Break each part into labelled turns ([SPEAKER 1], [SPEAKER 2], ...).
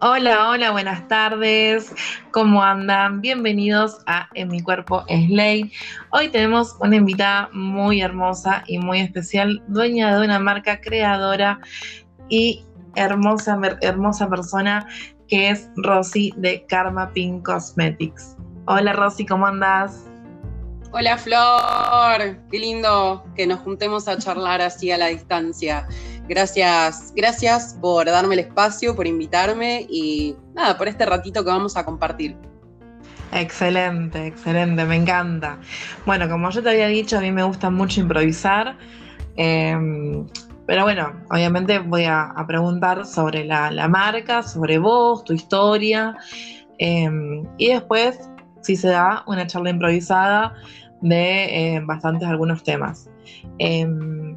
[SPEAKER 1] Hola, hola, buenas tardes. ¿Cómo andan? Bienvenidos a En mi cuerpo es ley. Hoy tenemos una invitada muy hermosa y muy especial, dueña de una marca creadora y hermosa, hermosa persona que es Rosy de Karma Pink Cosmetics. Hola Rosy, ¿cómo andas?
[SPEAKER 2] Hola Flor, qué lindo que nos juntemos a charlar así a la distancia. Gracias, gracias por darme el espacio, por invitarme y nada, por este ratito que vamos a compartir.
[SPEAKER 1] Excelente, excelente, me encanta. Bueno, como yo te había dicho, a mí me gusta mucho improvisar, em, pero bueno, obviamente voy a, preguntar sobre la, marca, sobre vos, tu historia, em, y después, si se da, una charla improvisada de eh, bastantes algunos temas. Em,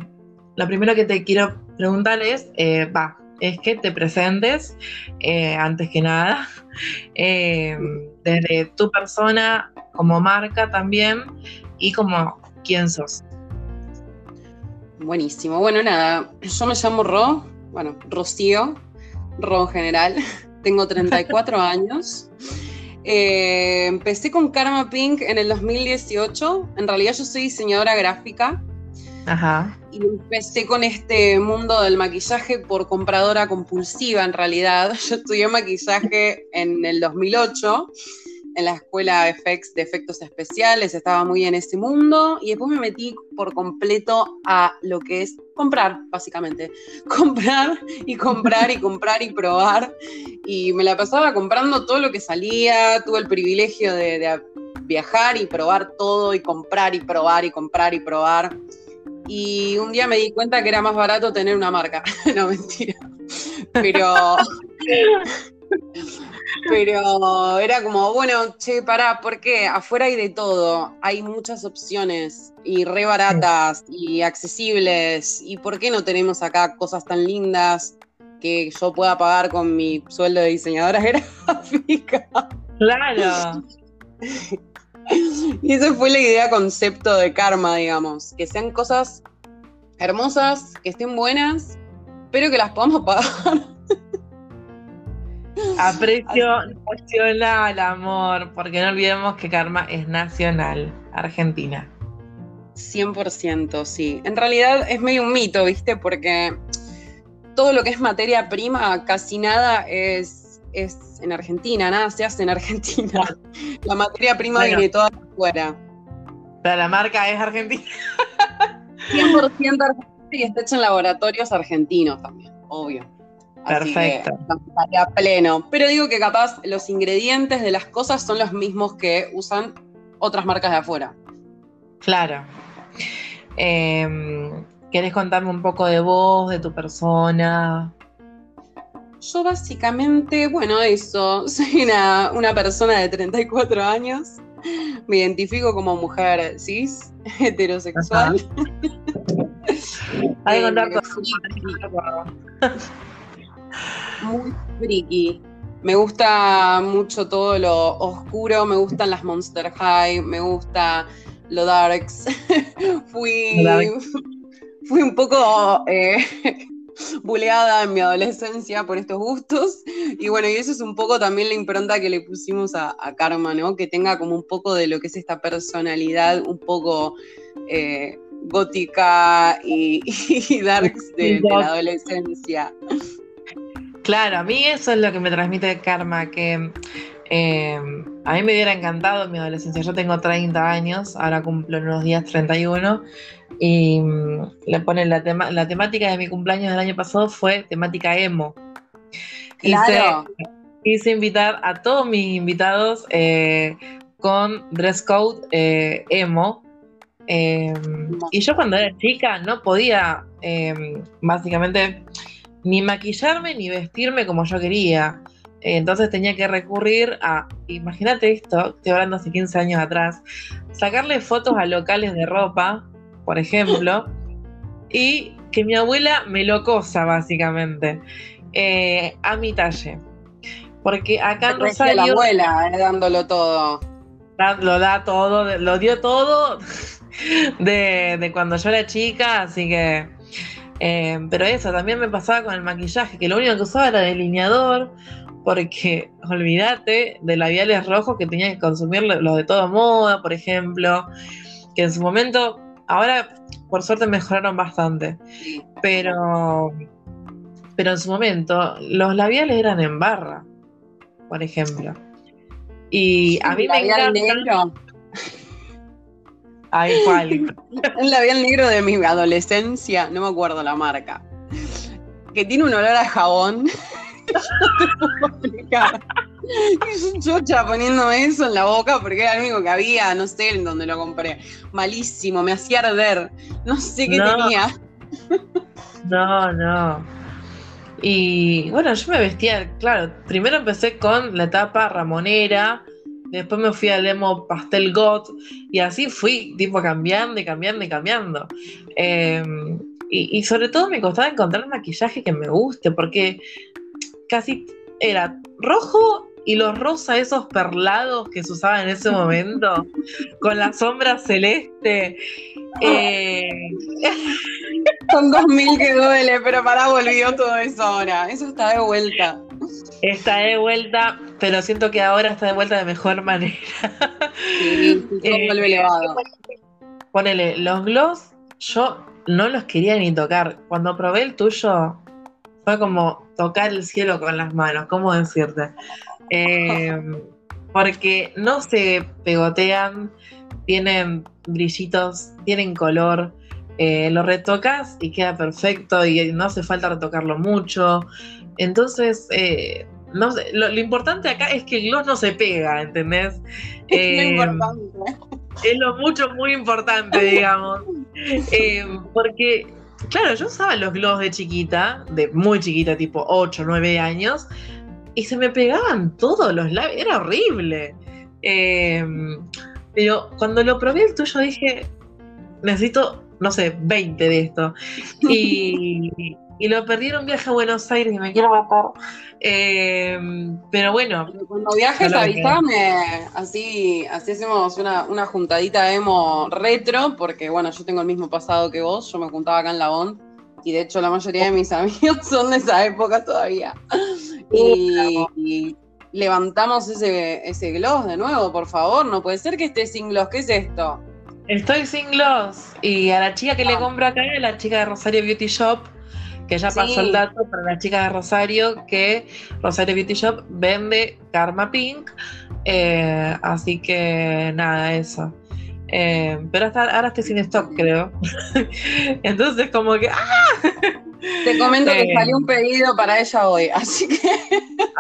[SPEAKER 1] lo primero que te quiero preguntar es, eh, va, es que te presentes eh, antes que nada, eh, desde tu persona como marca también y como quién sos.
[SPEAKER 2] Buenísimo. Bueno, nada, yo me llamo Ro, bueno, Rocío, Ro en general. Tengo 34 años. Empecé con Karma Pink en el 2018. En realidad yo soy diseñadora gráfica. Ajá. Y empecé con este mundo del maquillaje por compradora compulsiva, en realidad. Yo estudié maquillaje en el 2008 en la escuela de efectos especiales, estaba muy en ese mundo y después me metí por completo a lo que es comprar, básicamente. Comprar y comprar y comprar y probar. Y me la pasaba comprando todo lo que salía, tuve el privilegio de, de viajar y probar todo y comprar y probar y comprar y probar y un día me di cuenta que era más barato tener una marca. no, mentira. Pero. pero era como, bueno, che, pará, ¿por qué? Afuera hay de todo. Hay muchas opciones y re baratas y accesibles. ¿Y por qué no tenemos acá cosas tan lindas que yo pueda pagar con mi sueldo de diseñadora gráfica?
[SPEAKER 1] Claro.
[SPEAKER 2] Y esa fue la idea concepto de karma, digamos, que sean cosas hermosas, que estén buenas, pero que las podamos pagar.
[SPEAKER 1] Aprecio nacional, amor, porque no olvidemos que Karma es nacional, Argentina.
[SPEAKER 2] 100%, sí. En realidad es medio un mito, ¿viste? Porque todo lo que es materia prima, casi nada es es en Argentina, nada se hace en Argentina. La materia prima viene toda afuera.
[SPEAKER 1] Pero la marca es argentina.
[SPEAKER 2] 100% argentina y está hecha en laboratorios argentinos también, obvio.
[SPEAKER 1] Perfecto.
[SPEAKER 2] a pleno. Pero digo que capaz los ingredientes de las cosas son los mismos que usan otras marcas de afuera.
[SPEAKER 1] Claro. Em, ¿Querés contarme un poco de vos, de tu persona?
[SPEAKER 2] Yo básicamente, bueno, eso, soy una, persona de 34 años, me identifico como mujer cis, heterosexual.
[SPEAKER 1] Hay que contar
[SPEAKER 2] Muy friki. Me gusta mucho todo lo oscuro, me gustan las Monster High, me gusta lo darks. fui, fui un poco eh, buleada en mi adolescencia por estos gustos. Y bueno, y eso es un poco también la impronta que le pusimos a, Karma, ¿no? Que tenga como un poco de lo que es esta personalidad un poco eh, gótica y, darks de, la adolescencia.
[SPEAKER 1] Claro, a mí eso es lo que me transmite Karma, que eh, a mí me hubiera encantado en mi adolescencia. Yo tengo 30 años, ahora cumplo en unos días 31 y mm, le ponen la, tema, la temática de mi cumpleaños del año pasado fue temática emo.
[SPEAKER 2] Claro.
[SPEAKER 1] Quise, invitar a todos mis invitados eh, con dress code eh, emo. Em, y yo cuando era chica no podía básicamente ni maquillarme ni vestirme como yo quería. Entonces tenía que recurrir a, imagínate esto, estoy hablando hace 15 años atrás, sacarle fotos a locales de ropa por ejemplo, y que mi abuela me lo cosa, básicamente, eh, a mi talle. Porque acá en Rosario.
[SPEAKER 2] la abuela eh, dándolo todo.
[SPEAKER 1] lo da todo, lo dio todo. de, cuando yo era chica, así que... Eh, pero eso, también me pasaba con el maquillaje, que lo único que usaba era delineador, porque olvídate de labiales rojos que tenía que consumir los de toda moda, por ejemplo, que en su momento, ahora por suerte mejoraron bastante, pero, pero en su momento los labiales eran en barra, por ejemplo. Y a mí me encanta...
[SPEAKER 2] Ay, ¿cuál? Un labial negro de mi adolescencia, no me acuerdo la marca. Que tiene un olor a jabón. no te explicar. Es un chocha poniéndome eso en la boca porque era el único que había, no sé en dónde lo compré. Malísimo, me hacía arder. No sé qué tenía.
[SPEAKER 1] No, no. Y bueno, yo me vestía, claro, primero empecé con la etapa ramonera, Después me fui al emo pastel got y así fui, tipo cambiando y cambiando y cambiando. Em, y, sobre todo me costaba encontrar maquillaje que me guste, porque casi era rojo y los rosa esos perlados que se usaban en ese momento, con la sombra celeste. Eh...
[SPEAKER 2] Son 2000 que duele, pero para volvió todo eso ahora. Eso está de vuelta.
[SPEAKER 1] Está de vuelta, pero siento que ahora está de vuelta de mejor manera.
[SPEAKER 2] Sí, sí, vuelve elevado.
[SPEAKER 1] Ponele, los gloss, yo no los quería ni tocar. Cuando probé el tuyo, fue como tocar el cielo con las manos, ¿cómo decirte? Em, porque no se pegotean, tienen brillitos, tienen color. Eh, lo retocas y queda perfecto y no hace falta retocarlo mucho. Entonces, eh, no lo, importante acá es que el gloss no se pega, ¿entendés?
[SPEAKER 2] Es lo importante.
[SPEAKER 1] Es lo mucho, muy importante, digamos. Eh, porque, claro, yo usaba los gloss de chiquita, de muy chiquita, tipo 8, 9 años, y se me pegaban todos los labios, era horrible. Eh, pero cuando lo probé el tuyo dije, necesito, no sé, 20 de esto. Y, y lo perdí en un viaje a Buenos Aires y me quiero matar. Eh, pero bueno.
[SPEAKER 2] Cuando viajes, avísame. Así, así hacemos una, una, juntadita emo retro, porque bueno, yo tengo el mismo pasado que vos. Yo me juntaba acá en La Bond. Y de hecho, la mayoría de mis amigos son de esa época todavía. Y, levantamos ese, ese gloss de nuevo, por favor. No puede ser que esté sin gloss. ¿Qué es esto?
[SPEAKER 1] Estoy sin gloss. Y a la chica que le ah. compro acá, la chica de Rosario Beauty Shop, que ya pasó el dato para la chica de Rosario, que Rosario Beauty Shop vende Karma Pink. Eh, así que nada, eso. Eh, pero hasta ahora estoy sin stock, creo. Entonces, como que. ¡ah!
[SPEAKER 2] Te comento que eh, salió un pedido para ella hoy, así que.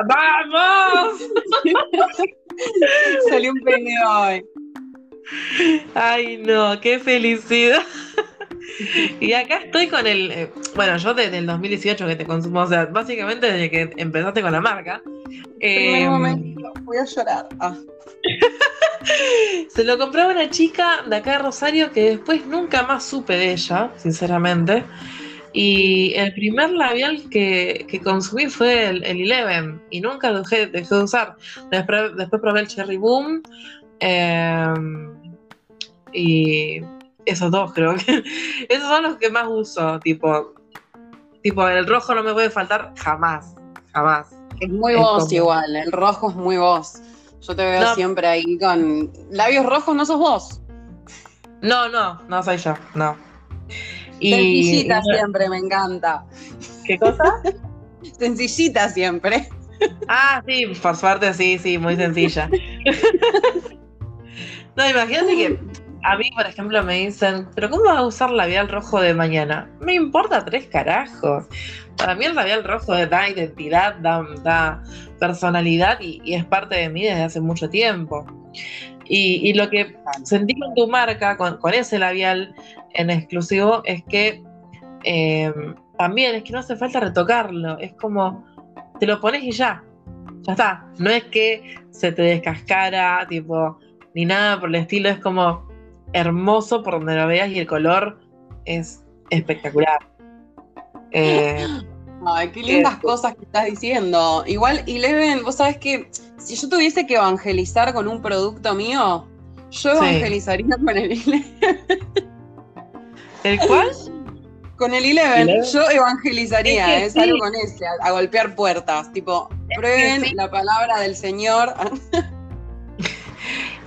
[SPEAKER 1] ¡Vamos!
[SPEAKER 2] salió un pedido hoy.
[SPEAKER 1] Ay, no, qué felicidad. y acá estoy con el. Eh, bueno, yo desde el 2018 que te consumo, o sea, básicamente desde que empezaste con la marca.
[SPEAKER 2] Eh, momento, voy a llorar. Ah.
[SPEAKER 1] Se lo compraba una chica de acá de Rosario que después nunca más supe de ella, sinceramente. Y el primer labial que, consumí fue el, Eleven y nunca lo dejé, de usar. Después, después probé el Cherry Boom. Eh, y esos dos creo que esos son los que más uso, tipo, tipo el rojo no me puede faltar jamás, jamás.
[SPEAKER 2] Es muy vos igual, el rojo es muy vos. Yo te veo siempre ahí con labios rojos, no sos vos.
[SPEAKER 1] No, no, no soy yo, no.
[SPEAKER 2] Sencillita siempre, me encanta.
[SPEAKER 1] ¿Qué cosa?
[SPEAKER 2] Sencillita siempre.
[SPEAKER 1] Ah, sí, por suerte sí, sí, muy sencilla. no, imagínate que a mí, por ejemplo, me dicen, pero ¿cómo vas a usar labial rojo de mañana? Me importa tres carajos. Para mí el labial rojo da identidad, da, personalidad y, es parte de mí desde hace mucho tiempo. Y, lo que sentí con tu marca, con, ese labial en exclusivo, es que eh, también es que no hace falta retocarlo. Es como, te lo pones y ya. Ya está. No es que se te descascara, tipo, ni nada por el estilo. Es como, hermoso por donde lo veas y el color es espectacular.
[SPEAKER 2] Eh, Ay, qué lindas eh, cosas que estás diciendo. Igual, Eleven, vos sabés que si yo tuviese que evangelizar con un producto mío, Yo evangelizaría con el Eleven.
[SPEAKER 1] ¿El cuál?
[SPEAKER 2] Con el Eleven, yo evangelizaría, es, algo con ese, a, golpear puertas, tipo, prueben la palabra del Señor.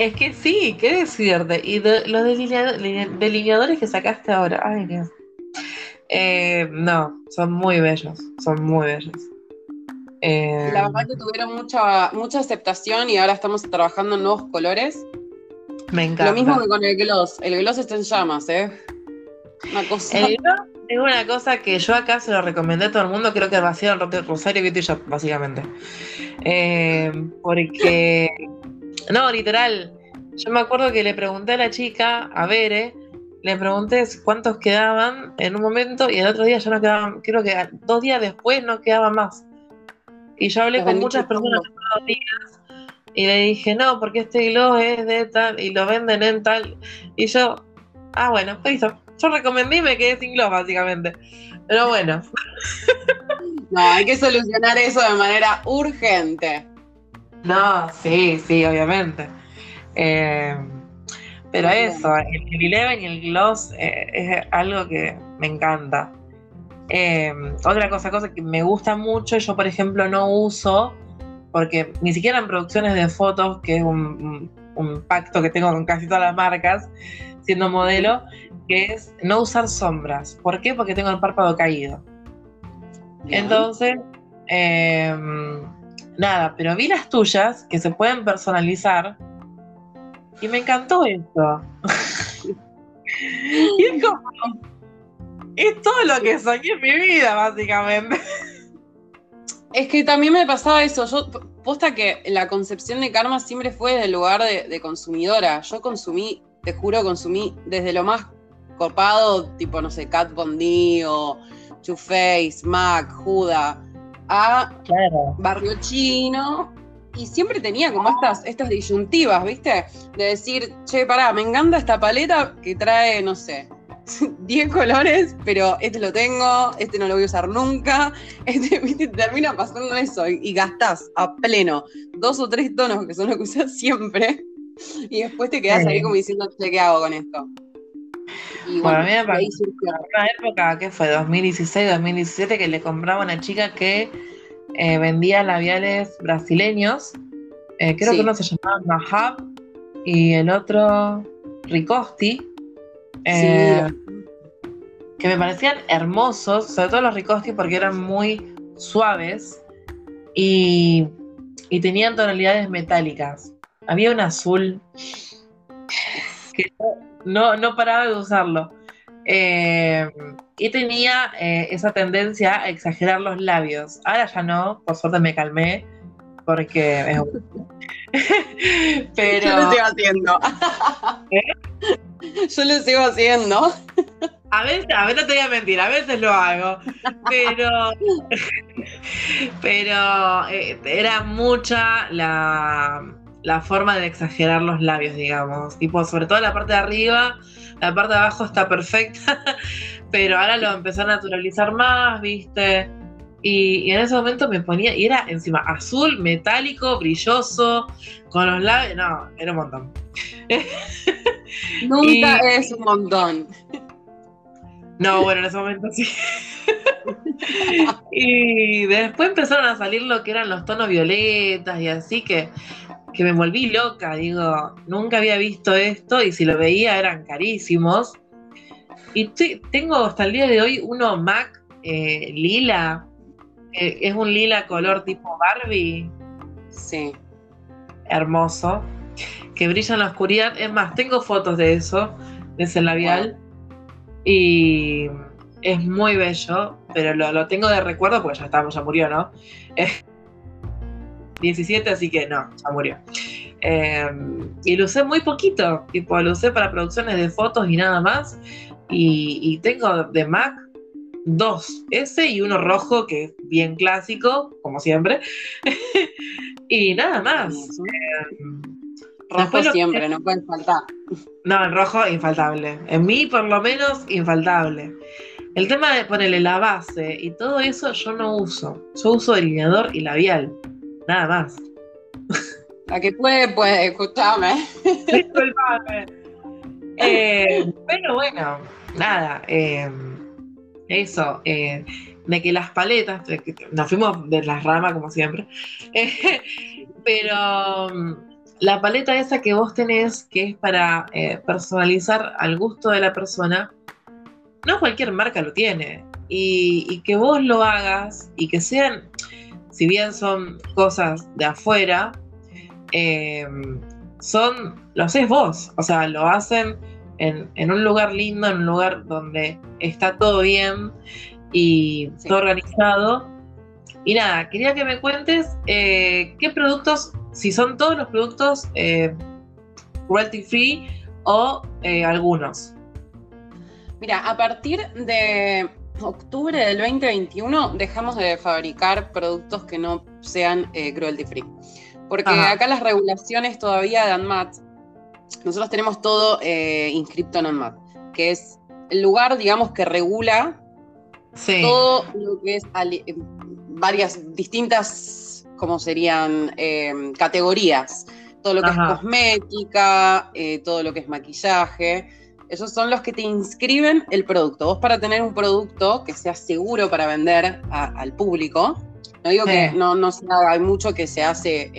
[SPEAKER 1] Es que sí, qué decirte. Y los delineadores que sacaste ahora, ay Dios. Eh, no, son muy bellos, son muy bellos.
[SPEAKER 2] Eh, la verdad que tuvieron mucha, mucha aceptación y ahora estamos trabajando en nuevos colores.
[SPEAKER 1] Me encanta.
[SPEAKER 2] Lo mismo que con el gloss. El gloss está en llamas, ¿eh? Una cosa.
[SPEAKER 1] El gloss es una cosa que yo acá se lo recomendé a todo el mundo. Creo que va a ser el Rosario Beauty Shop, básicamente. Eh, porque. No, literal. Yo me acuerdo que le pregunté a la chica, a Bere, le pregunté cuántos quedaban en un momento y el otro día ya no quedaban, creo que dos días después no quedaba más. Y yo hablé con muchas personas días y le dije, no, porque este gloss es de tal y lo venden en tal. Y yo, ah, bueno, listo. Yo recomendé y me quedé sin gloss, básicamente. Pero bueno.
[SPEAKER 2] No, hay que solucionar eso de manera urgente.
[SPEAKER 1] No, sí, sí, obviamente. Eh, pero eso, el, el, Eleven y el gloss eh, es algo que me encanta. Eh, otra cosa, cosa que me gusta mucho, yo por ejemplo no uso, porque ni siquiera en producciones de fotos, que es un, pacto que tengo con casi todas las marcas, siendo modelo, que es no usar sombras. ¿Por qué? Porque tengo el párpado caído. Entonces, nada, pero vi las tuyas que se pueden personalizar y me encantó esto. y es como, es todo lo que soñé en mi vida, básicamente.
[SPEAKER 2] Es que también me pasaba eso. Yo, posta que la concepción de karma siempre fue desde el lugar de, consumidora. Yo consumí, te juro, consumí desde lo más copado, tipo, no sé, Cat Bondi o Two Face, Mac, Juda, a Barrio Chino. Y siempre tenía como estas, estas disyuntivas, ¿viste? De decir, che, pará, me encanta esta paleta que trae, no sé, 10 colores, pero este lo tengo, este no lo voy a usar nunca. Este, ¿viste? Termina pasando eso y, gastás a pleno dos o tres tonos que son los que usas siempre. Y después te quedas ahí como diciendo, ¿qué hago con esto?
[SPEAKER 1] Y bueno, a mí me una época que fue 2016, 2017, que le compraba a una chica que eh, vendía labiales brasileños. Eh, creo que uno se llamaba Mahab y el otro Ricosti eh, que me parecían hermosos, sobre todo los Ricosti porque eran muy suaves y, tenían tonalidades metálicas. Había un azul que no, no paraba de usarlo. Eh, y tenía eh, esa tendencia a exagerar los labios. Ahora ya no, por suerte me calmé, porque es
[SPEAKER 2] Pero. Yo lo sigo haciendo. Yo lo sigo haciendo.
[SPEAKER 1] A veces, a veces no te voy a mentir, a veces lo hago. Pero. pero eh, era mucha la, la forma de exagerar los labios, digamos. Tipo, sobre todo la parte de arriba, la parte de abajo está perfecta. Pero ahora lo empecé a naturalizar más, ¿viste? Y, en ese momento me ponía, y era encima azul, metálico, brilloso, con los labios, no, era un montón.
[SPEAKER 2] Nunca es un montón.
[SPEAKER 1] No, bueno, en ese momento sí. y después empezaron a salir lo que eran los tonos violetas y así que, que me volví loca, digo, nunca había visto esto y si lo veía eran carísimos. Y tengo hasta el día de hoy uno MAC eh, lila es un lila color tipo Barbie.
[SPEAKER 2] Sí.
[SPEAKER 1] Hermoso. Que brilla en la oscuridad. Es más, tengo fotos de eso, de ese labial. Y es muy bello, pero lo, tengo de recuerdo porque ya estamos, ya murió, ¿no? 17, así que no, ya murió. Em, y lo usé muy poquito, tipo, lo usé para producciones de fotos y nada más. Y, y tengo de Mac dos, ese y uno rojo, que es bien clásico, como siempre. y nada más.
[SPEAKER 2] Em, rojo siempre, no puede faltar.
[SPEAKER 1] No, el rojo infaltable. En mí, por lo menos, infaltable. El tema de ponerle la base y todo eso yo no uso. Yo uso delineador y labial. Nada más.
[SPEAKER 2] La que puede, puede, escúchame.
[SPEAKER 1] Disculpame. Eh, pero bueno, nada. Eh, eso. Eh, de que las paletas, nos fuimos de las ramas como siempre, pero mm, la paleta esa que vos tenés, que es para personalizar al gusto de la persona, no cualquier marca lo tiene. Y, que vos lo hagas y que sean, si bien son cosas de afuera, em, son, lo haces vos, o sea, lo hacen en, un lugar lindo, en un lugar donde está todo bien y todo organizado. Y nada, quería que me cuentes eh, qué productos, si son todos los productos eh, royalty free o eh, algunos.
[SPEAKER 2] Mira, a partir de octubre del 2021 dejamos de fabricar productos que no sean eh, cruelty free. Porque acá las regulaciones todavía de ANMAT, nosotros tenemos todo eh, inscripto en ANMAT, que es el lugar, digamos, que regula todo lo que es eh, varias distintas, como serían, categorías. Todo lo que es cosmética, todo lo que es maquillaje esos son los que te inscriben el producto. Vos para tener un producto que sea seguro para vender al público, no digo que no, no se haga, hay mucho que se hace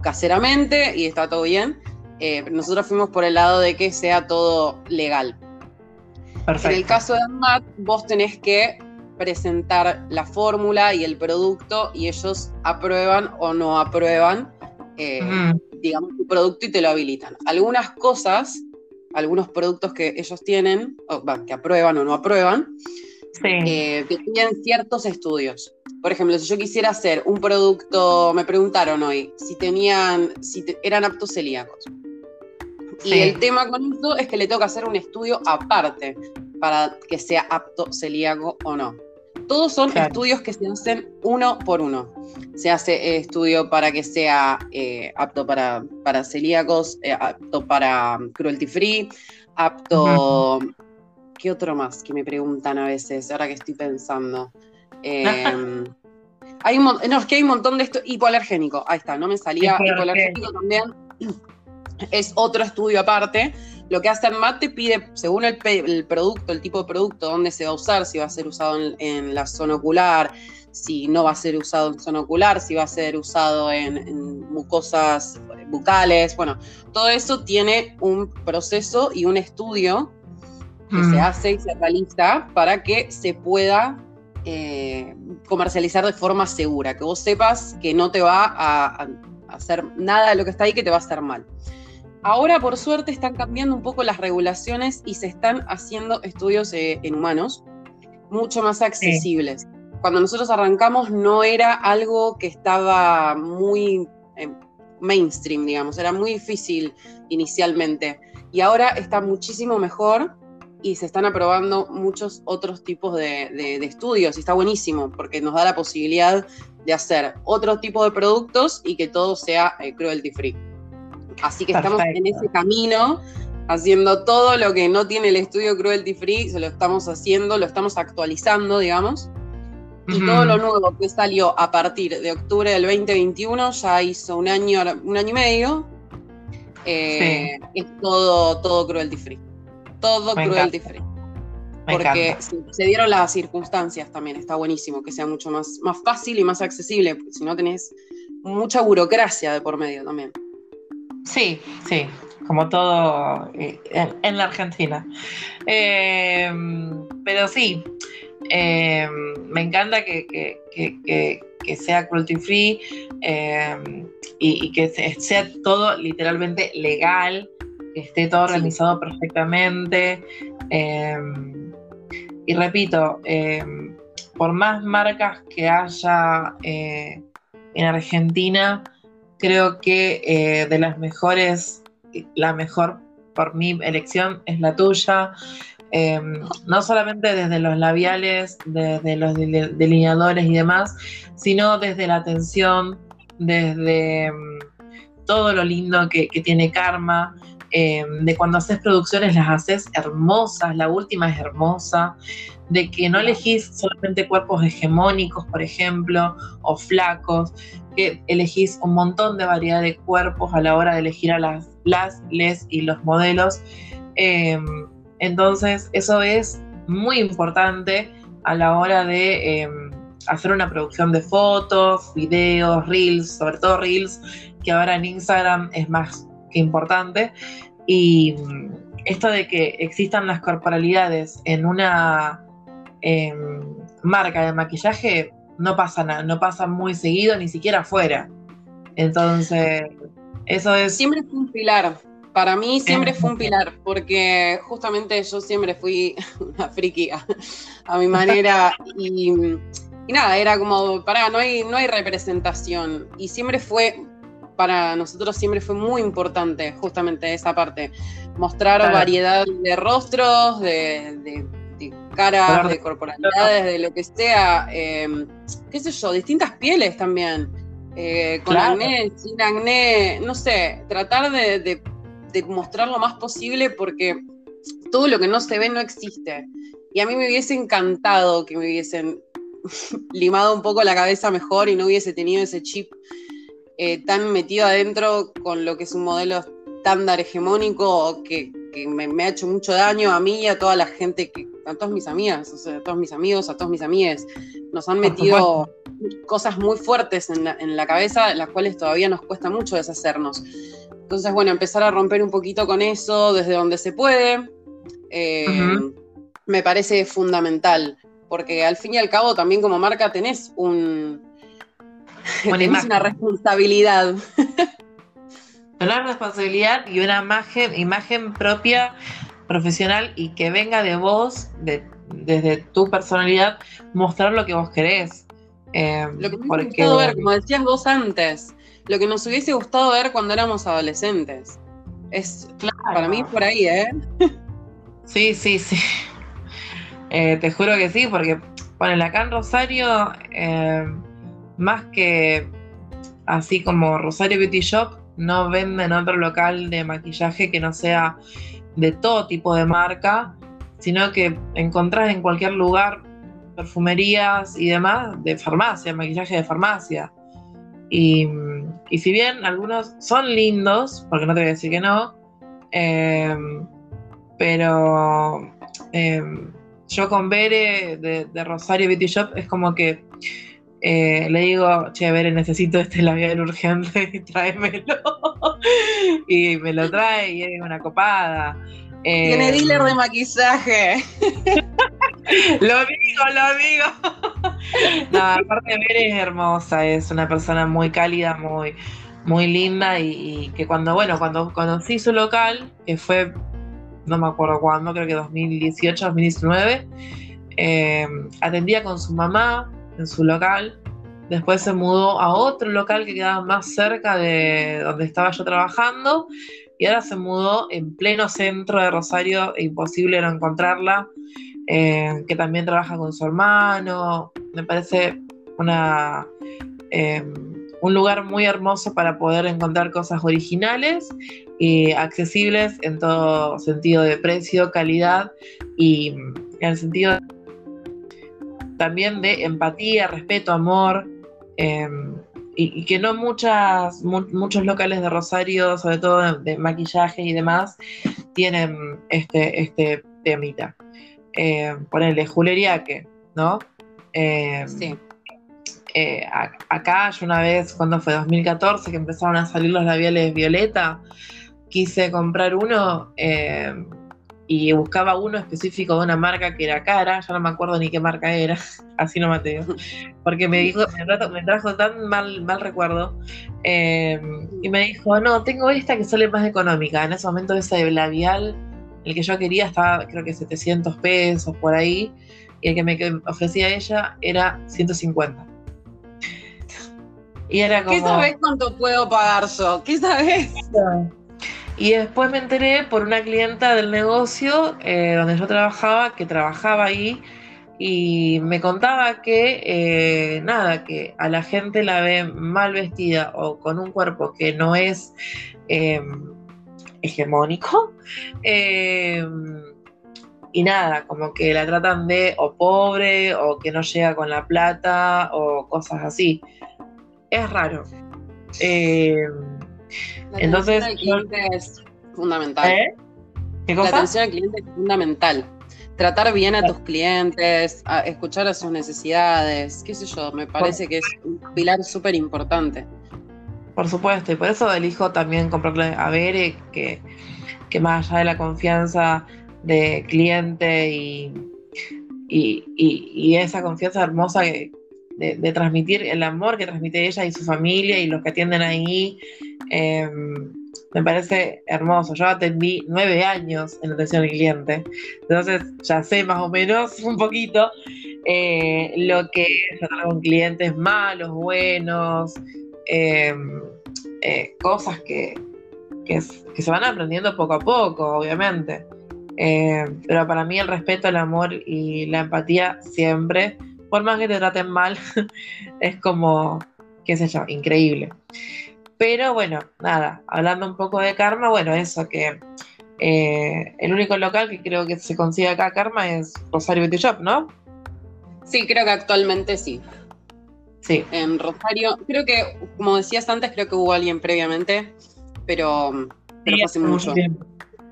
[SPEAKER 2] caseramente y está todo bien. Eh, nosotros fuimos por el lado de que sea todo legal. Perfecto. En el caso de ANMAT, vos tenés que presentar la fórmula y el producto y ellos aprueban o no aprueban, eh, digamos, tu producto y te lo habilitan. Algunas cosas algunos productos que ellos tienen, o, que aprueban o no aprueban, eh, que tienen ciertos estudios. Por ejemplo, si yo quisiera hacer un producto, me preguntaron hoy si tenían, si eran aptos celíacos. Y el tema con eso es que le tengo que hacer un estudio aparte para que sea apto celíaco o no. Todos son estudios que se hacen uno por uno. Se hace estudio para que sea eh, apto para, para celíacos, eh, apto para cruelty free, apto... ¿Qué otro más que me preguntan a veces, ahora que estoy pensando? Em, hay un, no, es que hay un montón de esto, hipoalergénico, ahí está, no me salía, hipoalergénico también es otro estudio aparte. Lo que hace ANMAT te pide, según el, producto, el tipo de producto, dónde se va a usar, si va a ser usado en, la zona ocular, si no va a ser usado en zona ocular, si va a ser usado en, mucosas bucales. Bueno, todo eso tiene un proceso y un estudio que se mm. hace y se realiza para que se pueda eh, comercializar de forma segura, que vos sepas que no te va a hacer nada de lo que está ahí que te va a hacer mal. Ahora, por suerte, están cambiando un poco las regulaciones y se están haciendo estudios eh, en humanos mucho más accesibles. Cuando nosotros arrancamos no era algo que estaba muy eh, mainstream, digamos, era muy difícil inicialmente. Y ahora está muchísimo mejor y se están aprobando muchos otros tipos de, estudios y está buenísimo porque nos da la posibilidad de hacer otro tipo de productos y que todo sea eh, cruelty free. Así que estamos en ese camino, haciendo todo lo que no tiene el estudio Cruelty Free, se lo estamos haciendo, lo estamos actualizando, digamos. Y todo lo nuevo que salió a partir de octubre del 2021, ya hizo un año, un año y medio, eh, es todo, todo cruelty free. Todo cruelty free. porque se, dieron las circunstancias también, está buenísimo, que sea mucho más, más fácil y más accesible, porque si no tenés mucha burocracia de por medio también.
[SPEAKER 1] Sí, sí, como todo eh, en, la Argentina. Em, pero sí, em, me encanta que, sea cruelty free em, y, que sea todo literalmente legal, que esté todo organizado perfectamente. y repito, por más marcas que haya eh, en Argentina, Creo que eh, de las mejores, la mejor por mi elección es la tuya. Em, no solamente desde los labiales, desde los delineadores y demás, sino desde la atención, desde em, todo lo lindo que, tiene Karma, em, de cuando haces producciones las haces hermosas, la última es hermosa, de que no elegís solamente cuerpos hegemónicos, por ejemplo, o flacos, que elegís un montón de variedad de cuerpos a la hora de elegir a las, las les y los modelos. Em, entonces, eso es muy importante a la hora de em, hacer una producción de fotos, videos, reels, sobre todo reels, que ahora en Instagram es más que importante. Y esto de que existan las corporalidades en una em, marca de maquillaje no pasa nada, no pasa muy seguido, ni siquiera afuera. Entonces, eso es.
[SPEAKER 2] Siempre fue un pilar. Para mí siempre fue un pilar, porque justamente yo siempre fui una friki a, mi manera y, nada, era como, pará, no hay, no hay representación. Y siempre fue, para nosotros siempre fue muy importante justamente esa parte, mostrar variedad de rostros, de, caras, de corporalidades, de lo que sea, em, qué sé yo, distintas pieles también. Eh, con acné, sin acné, no sé, tratar de de mostrar lo más posible porque todo lo que no se ve no existe. Y a mí me hubiese encantado que me hubiesen limado un poco la cabeza mejor y no hubiese tenido ese chip eh, tan metido adentro con lo que es un modelo estándar hegemónico que, me, ha hecho mucho daño a mí y a toda la gente, que, a todas mis amigas, a todos mis amigos, a todos mis amigues. Nos han metido cosas muy fuertes en la, en la cabeza, las cuales todavía nos cuesta mucho deshacernos. Entonces, bueno, empezar a romper un poquito con eso desde donde se puede, eh, me parece fundamental, porque al fin y al cabo también como marca tenés un... una responsabilidad.
[SPEAKER 1] una responsabilidad y una imagen, imagen propia, profesional y que venga de vos, desde tu personalidad, mostrar lo que vos querés.
[SPEAKER 2] Eh, lo que me porque... ver, como decías vos antes, lo que nos hubiese gustado ver cuando éramos adolescentes. Es claro. para mí por ahí, ¿eh?
[SPEAKER 1] Sí, sí, sí. Eh, te juro que sí, porque bueno, acá en Rosario, eh, más que así como Rosario Beauty Shop, no venden otro local de maquillaje que no sea de todo tipo de marca, sino que encontrás en cualquier lugar perfumerías y demás de farmacia, maquillaje de farmacia. Y, si bien algunos son lindos, porque no te voy a decir que no, eh, pero eh, yo con Bere de, Rosario Beauty Shop es como que eh, le digo, che, Bere, necesito este labial urgente tráemelo. y me lo trae y es una copada.
[SPEAKER 2] Tiene dealer de maquillaje.
[SPEAKER 1] lo digo, lo digo. no, aparte Bere es hermosa, es una persona muy cálida, muy, muy linda y, que cuando, bueno, cuando conocí su local, que fue, no me acuerdo cuándo, creo que 2018, 2019, eh, atendía con su mamá su local. Después se mudó a otro local que quedaba más cerca de donde estaba yo trabajando y ahora se mudó en pleno centro de Rosario, e imposible no encontrarla. Eh, que también trabaja con su hermano. Me parece una, eh, un lugar muy hermoso para poder encontrar cosas originales y accesibles en todo sentido de precio, calidad y en el sentido también de empatía, respeto, amor. Eh, y, que no muchas, muchos locales de Rosario, sobre todo de, maquillaje y demás, tienen este, este temita eh, ponerle Juleriaque, ¿no? Eh, sí. Eh, acá yo una vez, cuando fue 2014, que empezaron a salir los labiales violeta, quise comprar uno eh, y buscaba uno específico de una marca que era cara, ya no me acuerdo ni qué marca era, así no Mateo, porque me dijo, me, trajo tan mal, mal recuerdo, y me dijo, no, tengo esta que sale más económica, en ese momento ese labial el que yo quería estaba, creo que 700 pesos por ahí, y el que me ofrecía ella era 150.
[SPEAKER 2] Y era como. ¿Qué sabes cuánto puedo pagar yo? ¿Qué sabes?
[SPEAKER 1] Y después me enteré por una clienta del negocio eh, donde yo trabajaba, que trabajaba ahí, y me contaba que, eh, nada, que a la gente la ve mal vestida o con un cuerpo que no es. Eh, hegemónico. Eh, y nada, como que la tratan de o pobre o que no llega con la plata o cosas así. Es raro.
[SPEAKER 2] Eh, la entonces, al cliente es fundamental. ¿Eh? ¿Qué cosa? La atención al cliente es fundamental. Tratar bien a tus clientes, escuchar a sus necesidades, qué sé yo, me parece que es un pilar súper importante.
[SPEAKER 1] Por supuesto, y por eso elijo también comprarle a Bere, que, que más allá de la confianza de cliente y, y, esa confianza hermosa de, transmitir el amor que transmite ella y su familia y los que atienden ahí. Em, me parece hermoso. Yo atendí nueve años en atención al cliente, entonces ya sé más o menos un poquito eh, lo que es con clientes malos, buenos, em, eh, cosas que, que, se van aprendiendo poco a poco, obviamente. Eh, pero para mí el respeto, el amor y la empatía siempre, por más que te traten mal, es como, qué sé yo, increíble. Pero bueno, nada, hablando un poco de karma, bueno, eso que eh, el único local que creo que se consigue acá karma es Rosario Beauty Shop, ¿no?
[SPEAKER 2] Sí, creo que actualmente sí. Sí. En Rosario, creo que, como decías antes, creo que hubo alguien previamente, pero, pero hace mucho.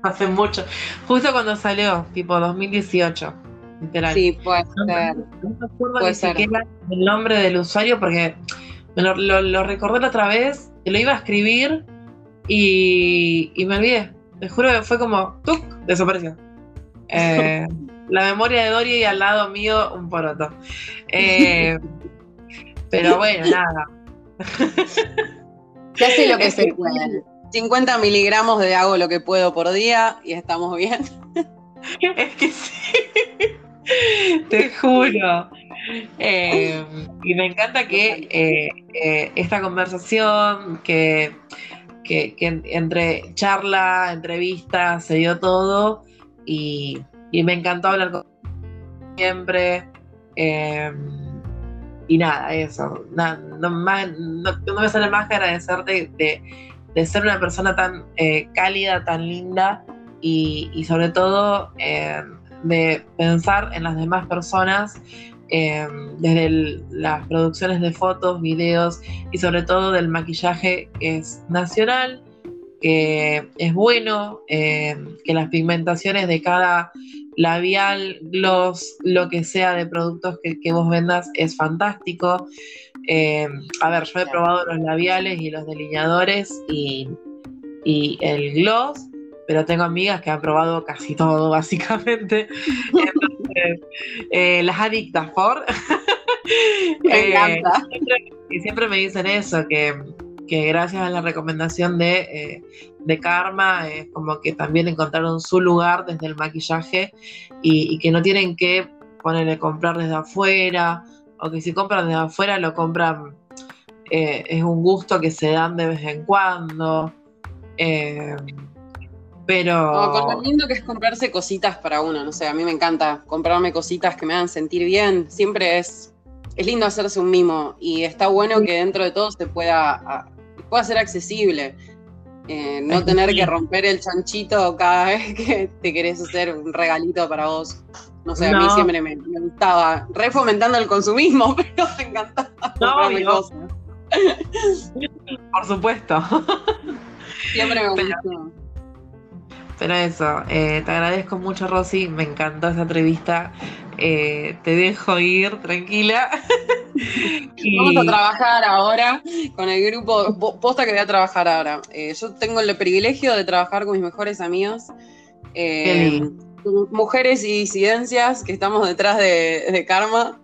[SPEAKER 1] Hace mucho. Justo cuando salió, tipo 2018. Literal.
[SPEAKER 2] Sí, puede ser.
[SPEAKER 1] No, me acuerdo ni siquiera el nombre del usuario porque me lo, recordé la otra vez, lo iba a escribir y, me olvidé. Te juro que fue como, ¡tuc! desapareció. Eh, la memoria de Dory y al lado mío un poroto. Eh, pero bueno, nada.
[SPEAKER 2] Ya sé lo que se puede. 50 miligramos de hago lo que puedo por día y estamos bien.
[SPEAKER 1] Es que sí. Te juro. Eh, y me encanta que eh, eh, esta conversación, que, que, entre charla, entrevista, se dio todo y, me encantó hablar con siempre. y nada, eso. no, me sale más que agradecerte de, ser una persona tan cálida, tan linda y, sobre todo de pensar en las demás personas Em, desde las producciones de fotos, videos y sobre todo del maquillaje que es nacional, que es bueno, em, que las pigmentaciones de cada labial, gloss, lo que sea de productos que, vos vendas es fantástico. Em, a ver, yo he probado los labiales y los delineadores y, y el gloss pero tengo amigas que han probado casi todo, básicamente. Eh, las adictas por.
[SPEAKER 2] Me eh, encanta.
[SPEAKER 1] y siempre me dicen eso, que, gracias a la recomendación de, eh, de, Karma, es como que también encontraron su lugar desde el maquillaje y, que no tienen que ponerle comprar desde afuera, o que si compran desde afuera lo compran, es un gusto que se dan de vez en cuando. Pero.
[SPEAKER 2] con lo lindo que es comprarse cositas para uno, no sé, a mí me encanta comprarme cositas que me hagan sentir bien. Siempre es, es lindo hacerse un mimo y está bueno que dentro de todo se pueda, pueda ser accesible. Eh, no tener que romper el chanchito cada vez que te querés hacer un regalito para vos. No sé, a mí siempre me, gustaba, re fomentando el consumismo, pero me encantaba comprarme cosas.
[SPEAKER 1] Por supuesto.
[SPEAKER 2] Siempre me gustó.
[SPEAKER 1] Pero eso, eh, te agradezco mucho, Rosy. Me encantó esa entrevista. Eh, te dejo ir tranquila.
[SPEAKER 2] Vamos a trabajar ahora con el grupo. Posta que voy a trabajar ahora. Eh, yo tengo el privilegio de trabajar con mis mejores amigos. mujeres y disidencias que estamos detrás de Karma.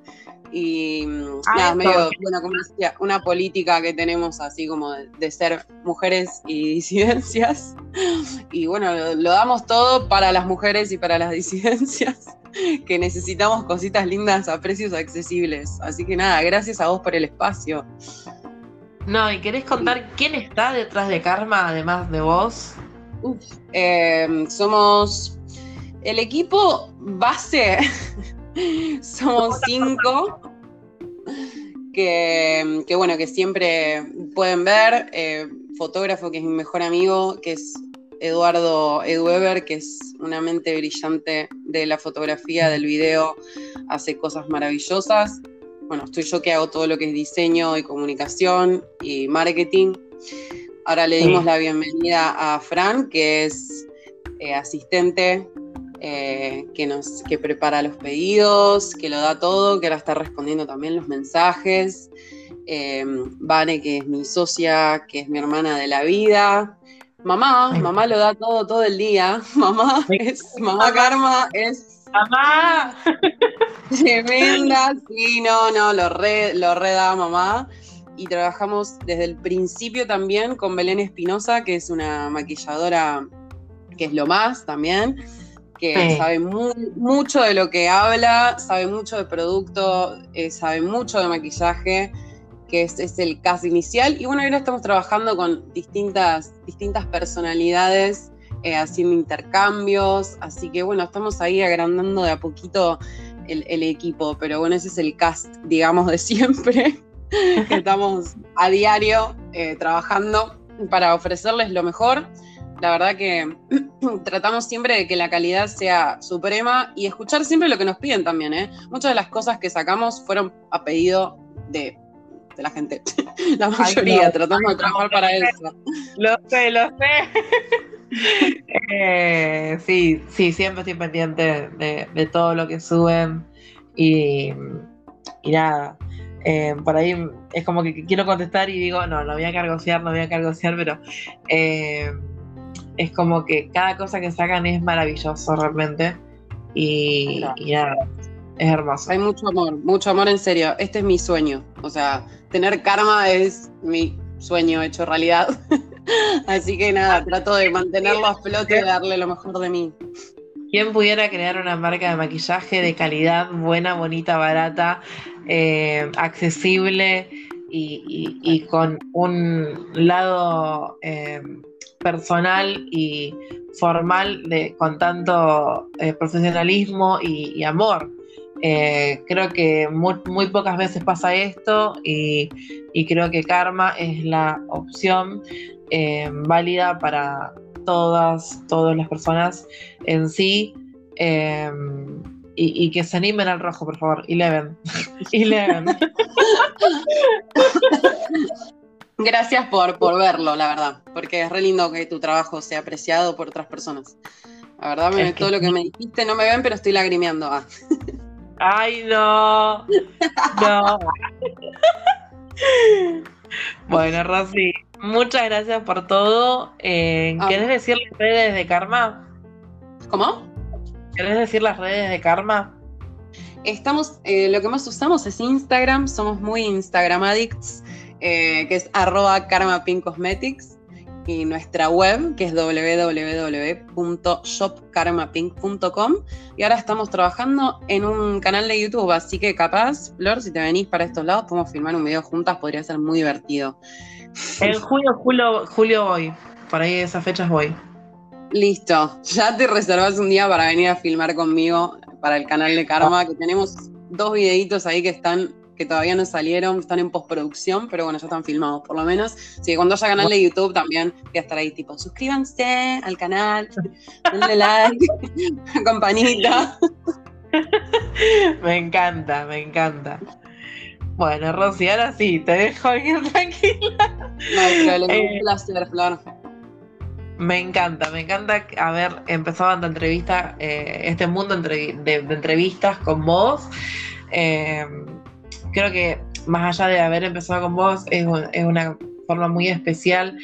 [SPEAKER 2] Y mm, ah, nada, medio, bueno, como decía, una política que tenemos así como de, ser mujeres y disidencias. Y bueno, lo, damos todo para las mujeres y para las disidencias, que necesitamos cositas lindas a precios accesibles. Así que nada, gracias a vos por el espacio.
[SPEAKER 1] No, ¿y querés contar quién está detrás de Karma, además de vos?
[SPEAKER 2] Em, somos el equipo base Somos cinco. Que, bueno, que siempre pueden ver. Eh, fotógrafo, que es mi mejor amigo, que es Eduardo Edueber, que es una mente brillante de la fotografía, del video, hace cosas maravillosas. Bueno, estoy yo que hago todo lo que es diseño y comunicación y marketing. Ahora le dimos la bienvenida a Fran, que es eh, asistente eh, que, nos, que prepara los pedidos, que lo da todo, que ahora está respondiendo también los mensajes. Eh, Vane, que es mi socia, que es mi hermana de la vida. Mamá, mamá lo da todo todo el día. Mamá es, mamá Karma es
[SPEAKER 1] ¡Mamá!
[SPEAKER 2] Tremenda, sí, no, no, lo re, lo da mamá. Y trabajamos desde el principio también con Belén Espinosa, que es una maquilladora que es lo más también, que sabe mucho de lo que habla, sabe mucho de producto, eh, sabe mucho de maquillaje que es, el cast inicial. Y bueno, ahora estamos trabajando con distintas, distintas personalidades, eh, haciendo intercambios. Así que bueno, estamos ahí agrandando de a poquito el, equipo. Pero bueno, ese es el cast, digamos, de siempre. que estamos a diario eh, trabajando para ofrecerles lo mejor. La verdad que tratamos siempre de que la calidad sea suprema y escuchar siempre lo que nos piden también. ¿eh? Muchas de las cosas que sacamos fueron a pedido de de la gente. La mayoría, tratamos de trabajar para eso.
[SPEAKER 1] Lo sé, lo sé. Eh, sí, sí, siempre estoy pendiente de, todo lo que suben y, nada. Eh, por ahí es como que quiero contestar y digo, no, no voy a cargosear, no voy a cargosear, pero eh, es como que cada cosa que sacan es maravilloso realmente. Y, y nada, es hermoso.
[SPEAKER 2] Hay mucho amor, mucho amor en serio. Este es mi sueño. O sea, tener karma es mi sueño hecho realidad. Así que nada, trato de mantenerlo a flote y darle lo mejor de mí.
[SPEAKER 1] ¿Quién pudiera crear una marca de maquillaje de calidad, buena, bonita, barata, eh, accesible y, con un lado eh, personal y formal de, con tanto eh, profesionalismo y amor? Eh, creo que muy, pocas veces pasa esto y, creo que Karma es la opción eh, válida para todas, todas las personas en sí. Eh, y, que se animen al rojo, por favor. Eleven. Eleven.
[SPEAKER 2] Gracias por, por verlo, la verdad. Porque es re lindo que tu trabajo sea apreciado por otras personas. La verdad, todo lo que me dijiste no me ven, pero estoy lagrimeando. Ah.
[SPEAKER 1] Ay, no. No. bueno, Rosy, muchas gracias por todo. Eh, ah. ¿Quieres decir las redes de Karma?
[SPEAKER 2] ¿Cómo?
[SPEAKER 1] ¿Quieres decir las redes de Karma?
[SPEAKER 2] Estamos, eh, lo que más usamos es Instagram, somos muy Instagram addicts, eh, que es arroba Cosmetics y nuestra web, que es www.shopkarmapink.com. Y ahora estamos trabajando en un canal de YouTube, así que capaz, Flor, si te venís para estos lados, podemos filmar un video juntas, podría ser muy divertido.
[SPEAKER 1] En julio, julio, julio voy, por ahí esas fechas voy.
[SPEAKER 2] Listo, ya te reservas un día para venir a filmar conmigo para el canal de Karma, que tenemos dos videitos ahí que están que todavía no salieron, están en postproducción, pero bueno, ya están filmados por lo menos. Así que cuando haya canal de YouTube también voy a estar ahí tipo, suscríbanse al canal, denle like, campanita.
[SPEAKER 1] me encanta, me encanta. Bueno, Rosy, ahora sí, te dejo ir tranquila.
[SPEAKER 2] No, un eh, placer, Flor.
[SPEAKER 1] Me encanta, me encanta haber empezado esta entrevista, eh, este mundo de, de, entrevistas con vos. Eh, creo que más allá de haber empezado con vos, es, una forma muy especial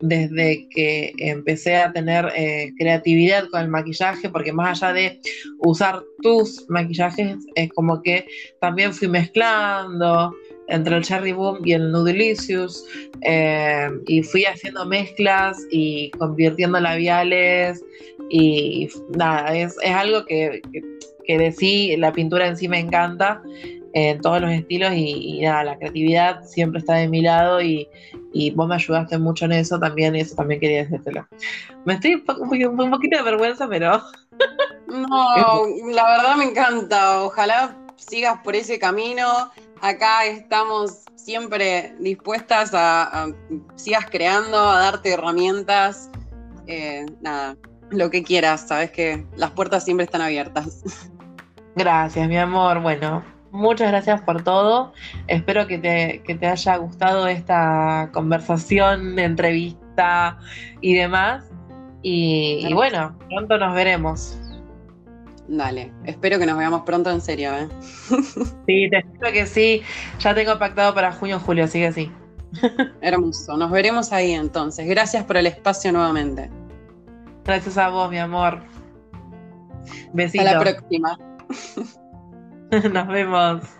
[SPEAKER 1] desde que empecé a tener eh, creatividad con el maquillaje, porque más allá de usar tus maquillajes, es como que también fui mezclando entre el Cherry Boom y el Nudelicious, eh, y fui haciendo mezclas y convirtiendo labiales, y nada, es, algo que, que, sí, la pintura en sí me encanta, en todos los estilos y, nada, la creatividad siempre está de mi lado y, vos me ayudaste mucho en eso también y eso también quería decírtelo. Me estoy un, un poquito de vergüenza, pero...
[SPEAKER 2] No, la verdad me encanta, ojalá sigas por ese camino. Acá estamos siempre dispuestas a, a sigas creando, a darte herramientas eh, nada, lo que quieras, sabes que las puertas siempre están abiertas.
[SPEAKER 1] Gracias, mi amor. Bueno, muchas gracias por todo. Espero que te, que te haya gustado esta conversación, entrevista y demás. Y, y, bueno, pronto nos veremos.
[SPEAKER 2] Dale, espero que nos veamos pronto en serio, ¿eh?
[SPEAKER 1] Sí, te espero que sí. Ya tengo pactado para junio o julio, así que sí.
[SPEAKER 2] Hermoso, nos veremos ahí entonces. Gracias por el espacio nuevamente.
[SPEAKER 1] Gracias a vos, mi amor.
[SPEAKER 2] Besitos. Hasta la próxima.
[SPEAKER 1] Nos vemos.